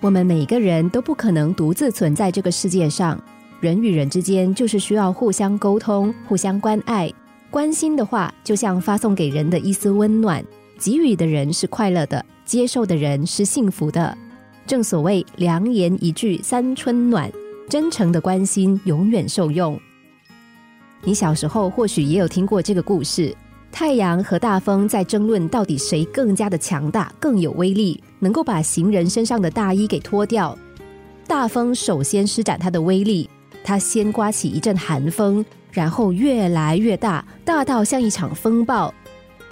我们每个人都不可能独自存在这个世界上，人与人之间就是需要互相沟通、互相关爱、关心的话，就像发送给人的一丝温暖，给予的人是快乐的，接受的人是幸福的。正所谓良言一句三春暖，真诚的关心永远受用。你小时候或许也有听过这个故事。太阳和大风在争论，到底谁更加的强大、更有威力，能够把行人身上的大衣给脱掉。大风首先施展它的威力，它先刮起一阵寒风，然后越来越大，大到像一场风暴。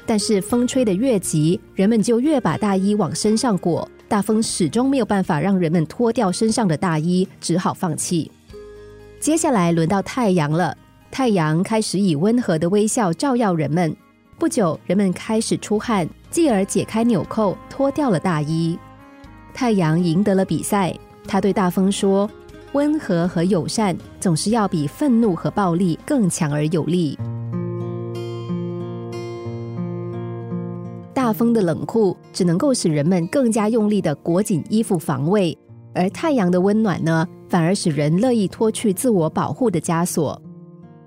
但是风吹得越急，人们就越把大衣往身上裹，大风始终没有办法让人们脱掉身上的大衣，只好放弃。接下来轮到太阳了，太阳开始以温和的微笑照耀人们。不久，人们开始出汗，继而解开纽扣，脱掉了大衣。太阳赢得了比赛，他对大风说：“温和和友善总是要比愤怒和暴力更强而有力。”大风的冷酷只能够使人们更加用力的裹紧衣服防卫，而太阳的温暖呢，反而使人乐意脱去自我保护的枷锁。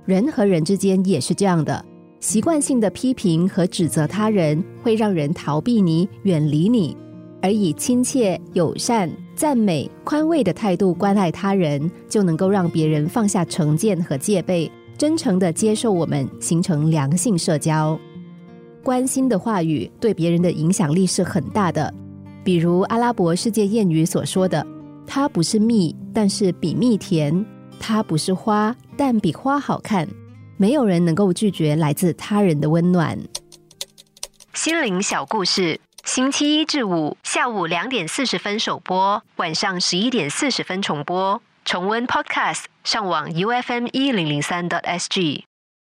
人和人之间也是这样的。习惯性的批评和指责他人，会让人逃避你、远离你；而以亲切、友善、赞美、宽慰的态度关爱他人，就能够让别人放下成见和戒备，真诚的接受我们，形成良性社交。关心的话语对别人的影响力是很大的，比如阿拉伯世界谚语所说的：“它不是蜜，但是比蜜甜；它不是花，但比花好看。”没有人能够拒绝来自他人的温暖。心灵小故事，星期一至五下午两点四十分首播，晚上十一点四十分重播。重温 Podcast，上网 U F M 一零零三 t S G。